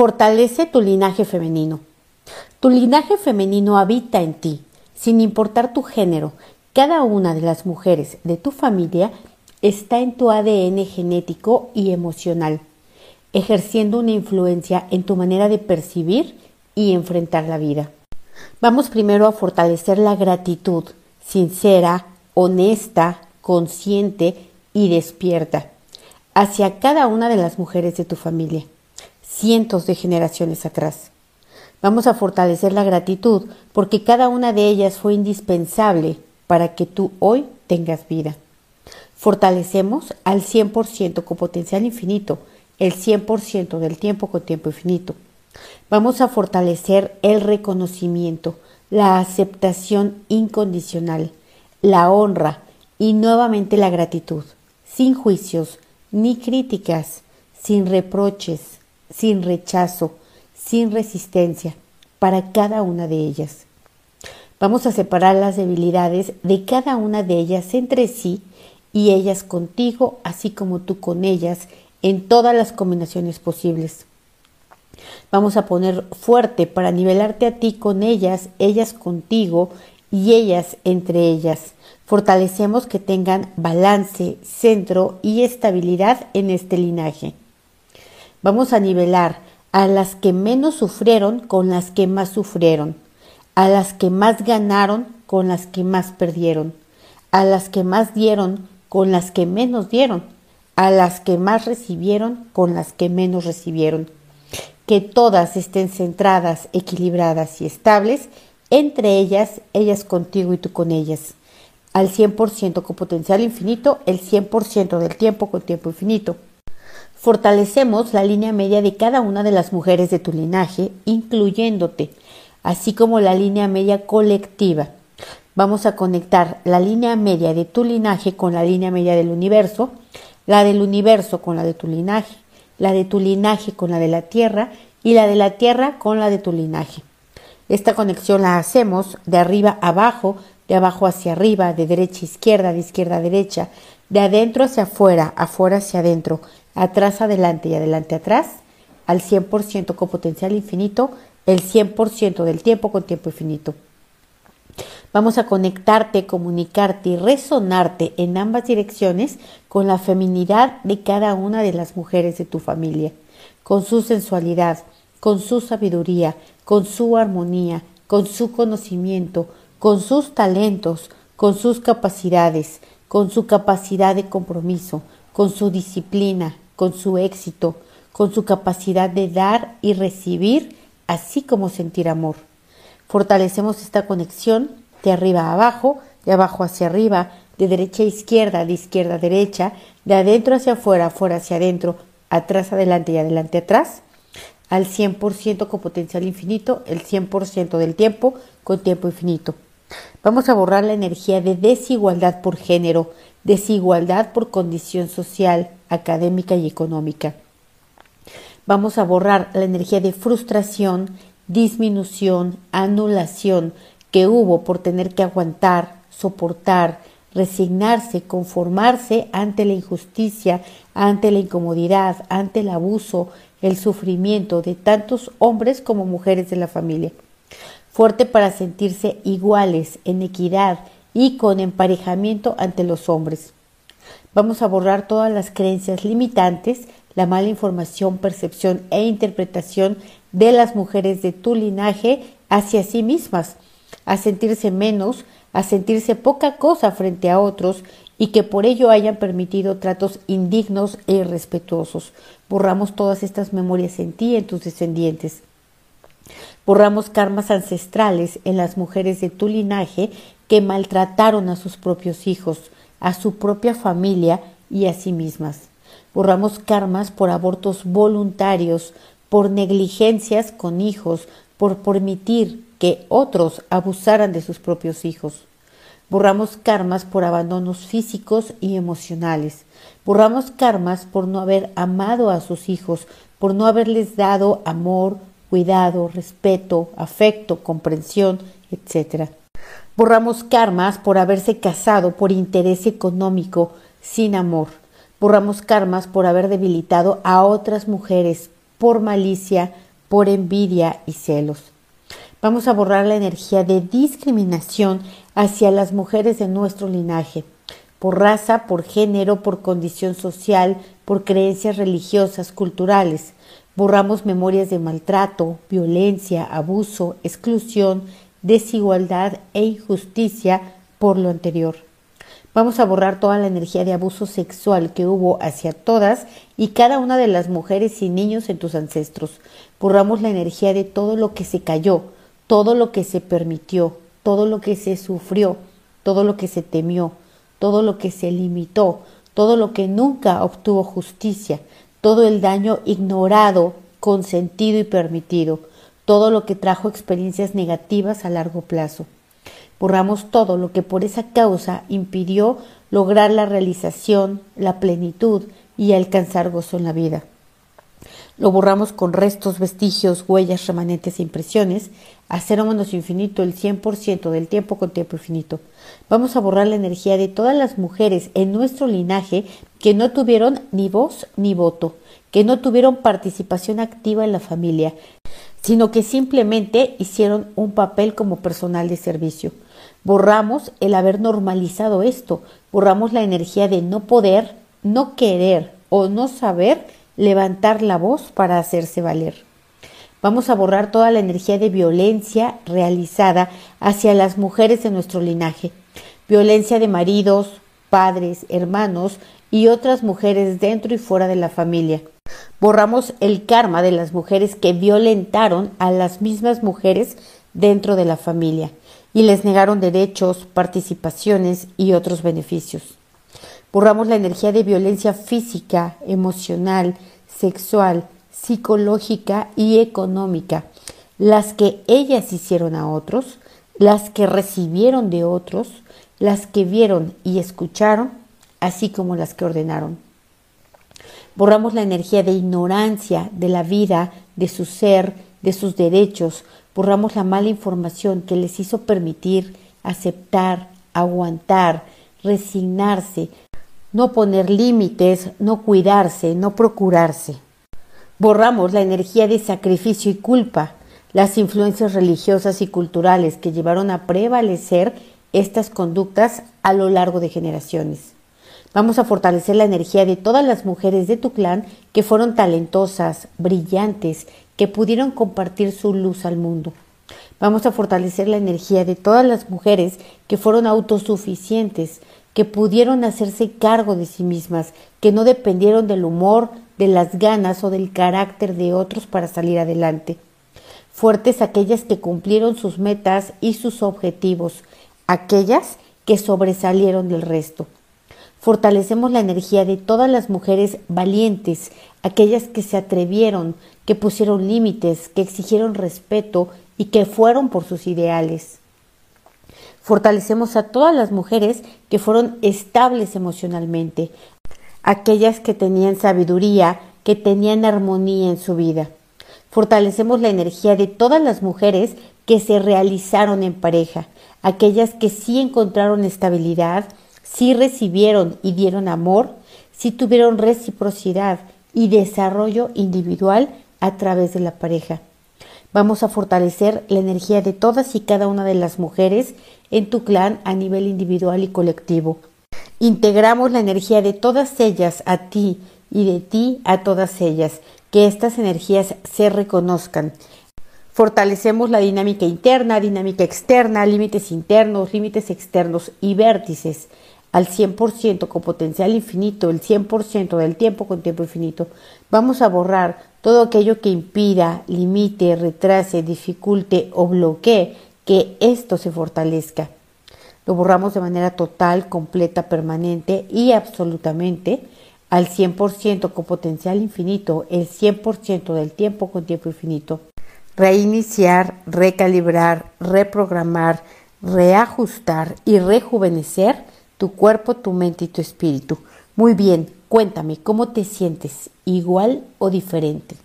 Fortalece tu linaje femenino. Tu linaje femenino habita en ti, sin importar tu género. Cada una de las mujeres de tu familia está en tu ADN genético y emocional, ejerciendo una influencia en tu manera de percibir y enfrentar la vida. Vamos primero a fortalecer la gratitud, sincera, honesta, consciente y despierta, hacia cada una de las mujeres de tu familia cientos de generaciones atrás. Vamos a fortalecer la gratitud porque cada una de ellas fue indispensable para que tú hoy tengas vida. Fortalecemos al 100% con potencial infinito, el 100% del tiempo con tiempo infinito. Vamos a fortalecer el reconocimiento, la aceptación incondicional, la honra y nuevamente la gratitud, sin juicios ni críticas, sin reproches, sin rechazo, sin resistencia, para cada una de ellas. Vamos a separar las debilidades de cada una de ellas entre sí y ellas contigo, así como tú con ellas, en todas las combinaciones posibles. Vamos a poner fuerte para nivelarte a ti con ellas, ellas contigo y ellas entre ellas. Fortalecemos que tengan balance, centro y estabilidad en este linaje. Vamos a nivelar a las que menos sufrieron con las que más sufrieron, a las que más ganaron con las que más perdieron, a las que más dieron con las que menos dieron, a las que más recibieron con las que menos recibieron. Que todas estén centradas, equilibradas y estables, entre ellas, ellas contigo y tú con ellas. Al 100% con potencial infinito, el 100% del tiempo con tiempo infinito. Fortalecemos la línea media de cada una de las mujeres de tu linaje, incluyéndote, así como la línea media colectiva. Vamos a conectar la línea media de tu linaje con la línea media del universo, la del universo con la de tu linaje, la de tu linaje con la de la Tierra y la de la Tierra con la de tu linaje. Esta conexión la hacemos de arriba a abajo, de abajo hacia arriba, de derecha a izquierda, de izquierda a derecha, de adentro hacia afuera, afuera hacia adentro, atrás adelante y adelante atrás, al 100% con potencial infinito, el 100% del tiempo con tiempo infinito. Vamos a conectarte, comunicarte y resonarte en ambas direcciones con la feminidad de cada una de las mujeres de tu familia, con su sensualidad, con su sabiduría, con su armonía, con su conocimiento, con sus talentos, con sus capacidades, con su capacidad de compromiso, con su disciplina, con su éxito, con su capacidad de dar y recibir, así como sentir amor. Fortalecemos esta conexión de arriba a abajo, de abajo hacia arriba, de derecha a izquierda, de izquierda a derecha, de adentro hacia afuera, afuera hacia adentro, atrás adelante y adelante atrás, al 100% con potencial infinito, el 100% del tiempo con tiempo infinito. Vamos a borrar la energía de desigualdad por género, desigualdad por condición social, académica y económica. Vamos a borrar la energía de frustración, disminución, anulación que hubo por tener que aguantar, soportar, resignarse, conformarse ante la injusticia, ante la incomodidad, ante el abuso, el sufrimiento de tantos hombres como mujeres de la familia. Fuerte para sentirse iguales, en equidad, y con emparejamiento ante los hombres. Vamos a borrar todas las creencias limitantes, la mala información, percepción e interpretación de las mujeres de tu linaje hacia sí mismas, a sentirse menos, a sentirse poca cosa frente a otros y que por ello hayan permitido tratos indignos e irrespetuosos. Borramos todas estas memorias en ti y en tus descendientes. Borramos karmas ancestrales en las mujeres de tu linaje que maltrataron a sus propios hijos, a su propia familia y a sí mismas. Borramos karmas por abortos voluntarios, por negligencias con hijos, por permitir que otros abusaran de sus propios hijos. Borramos karmas por abandonos físicos y emocionales. Borramos karmas por no haber amado a sus hijos, por no haberles dado amor, cuidado, respeto, afecto, comprensión, etc. Borramos karmas por haberse casado por interés económico, sin amor. Borramos karmas por haber debilitado a otras mujeres por malicia, por envidia y celos. Vamos a borrar la energía de discriminación hacia las mujeres de nuestro linaje, por raza, por género, por condición social, por creencias religiosas, culturales. Borramos memorias de maltrato, violencia, abuso, exclusión, desigualdad e injusticia por lo anterior. Vamos a borrar toda la energía de abuso sexual que hubo hacia todas y cada una de las mujeres y niños en tus ancestros. Borramos la energía de todo lo que se cayó, todo lo que se permitió, todo lo que se sufrió, todo lo que se temió, todo lo que se limitó, todo lo que nunca obtuvo justicia, todo el daño ignorado, consentido y permitido, todo lo que trajo experiencias negativas a largo plazo. Borramos todo lo que por esa causa impidió lograr la realización, la plenitud y alcanzar gozo en la vida. Lo borramos con restos, vestigios, huellas, remanentes e impresiones, a infinito el 100% del tiempo con tiempo infinito. Vamos a borrar la energía de todas las mujeres en nuestro linaje que no tuvieron ni voz ni voto, que no tuvieron participación activa en la familia, sino que simplemente hicieron un papel como personal de servicio. Borramos el haber normalizado esto, borramos la energía de no poder, no querer o no saber levantar la voz para hacerse valer. Vamos a borrar toda la energía de violencia realizada hacia las mujeres de nuestro linaje, violencia de maridos, padres, hermanos y otras mujeres dentro y fuera de la familia. Borramos el karma de las mujeres que violentaron a las mismas mujeres dentro de la familia y les negaron derechos, participaciones y otros beneficios. Borramos la energía de violencia física, emocional, sexual, psicológica y económica, las que ellas hicieron a otros, las que recibieron de otros, las que vieron y escucharon, así como las que ordenaron. Borramos la energía de ignorancia de la vida, de su ser, de sus derechos, borramos la mala información que les hizo permitir, aceptar, aguantar, resignarse, no poner límites, no cuidarse, no procurarse. Borramos la energía de sacrificio y culpa, las influencias religiosas y culturales que llevaron a prevalecer estas conductas a lo largo de generaciones. Vamos a fortalecer la energía de todas las mujeres de tu clan que fueron talentosas, brillantes, que pudieron compartir su luz al mundo. Vamos a fortalecer la energía de todas las mujeres que fueron autosuficientes, que pudieron hacerse cargo de sí mismas, que no dependieron del humor, de las ganas o del carácter de otros para salir adelante. Fuertes aquellas que cumplieron sus metas y sus objetivos, aquellas que sobresalieron del resto. Fortalecemos la energía de todas las mujeres valientes, aquellas que se atrevieron, que pusieron límites, que exigieron respeto y que fueron por sus ideales. Fortalecemos a todas las mujeres que fueron estables emocionalmente, aquellas que tenían sabiduría, que tenían armonía en su vida. Fortalecemos la energía de todas las mujeres que se realizaron en pareja, aquellas que sí encontraron estabilidad, si recibieron y dieron amor, si tuvieron reciprocidad y desarrollo individual a través de la pareja. Vamos a fortalecer la energía de todas y cada una de las mujeres en tu clan a nivel individual y colectivo. Integramos la energía de todas ellas a ti y de ti a todas ellas, que estas energías se reconozcan. Fortalecemos la dinámica interna, dinámica externa, límites internos, límites externos y vértices al 100% con potencial infinito, el 100% del tiempo con tiempo infinito, vamos a borrar todo aquello que impida, limite, retrase, dificulte o bloquee que esto se fortalezca. Lo borramos de manera total, completa, permanente y absolutamente al 100% con potencial infinito, el 100% del tiempo con tiempo infinito. Reiniciar, recalibrar, reprogramar, reajustar y rejuvenecer tu cuerpo, tu mente y tu espíritu. Muy bien, cuéntame, ¿cómo te sientes? ¿Igual o diferente?